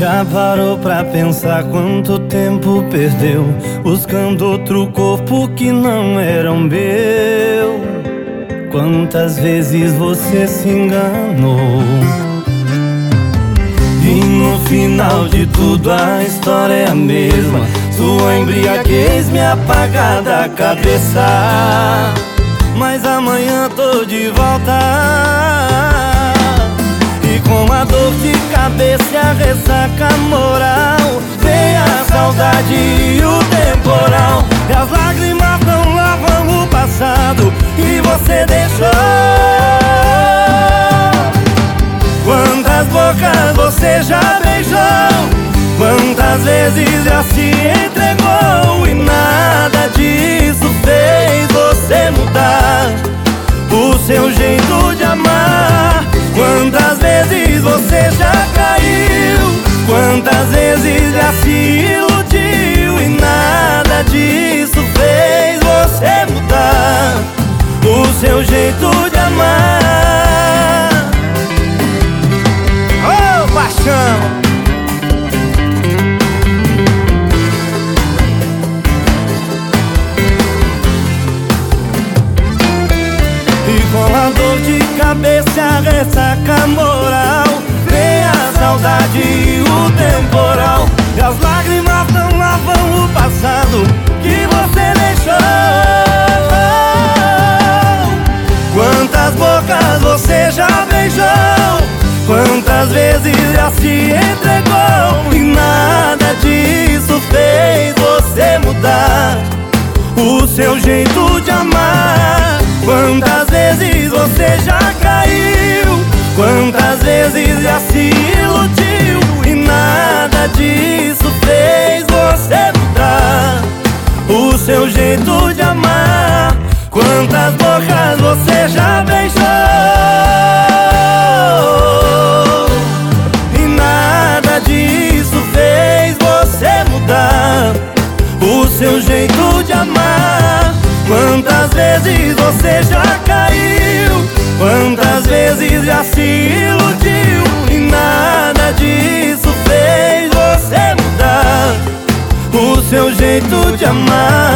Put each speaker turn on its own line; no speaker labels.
Já parou pra pensar quanto tempo perdeu Buscando outro corpo que não era o meu? Quantas vezes você se enganou? E no final de tudo a história é a mesma. Sua embriaguez me apaga da cabeça. Mas amanhã tô de volta dor de cabeça e a ressaca moral. Vem a saudade e o temporal. E as lágrimas não lavam o passado. Que você deixou. Quantas bocas você já beijou? Quantas vezes já se entregou? E nada disso fez você mudar. O seu jeito de amar vezes você já caiu? Quantas vezes já se iludiu? E nada disso fez você mudar o seu jeito de amar. Oh, paixão! E com a dor de cabeça, ressaca moral as lágrimas não lavam o passado que você deixou. Quantas bocas você já beijou? Quantas vezes já se entregou? E nada disso fez você mudar O seu jeito de amar nada disso fez você mudar o seu jeito de amar. Quantas bocas você já beijou? E nada disso fez você mudar o seu jeito de amar. Quantas vezes você já caiu? Quantas vezes já se tu llamada.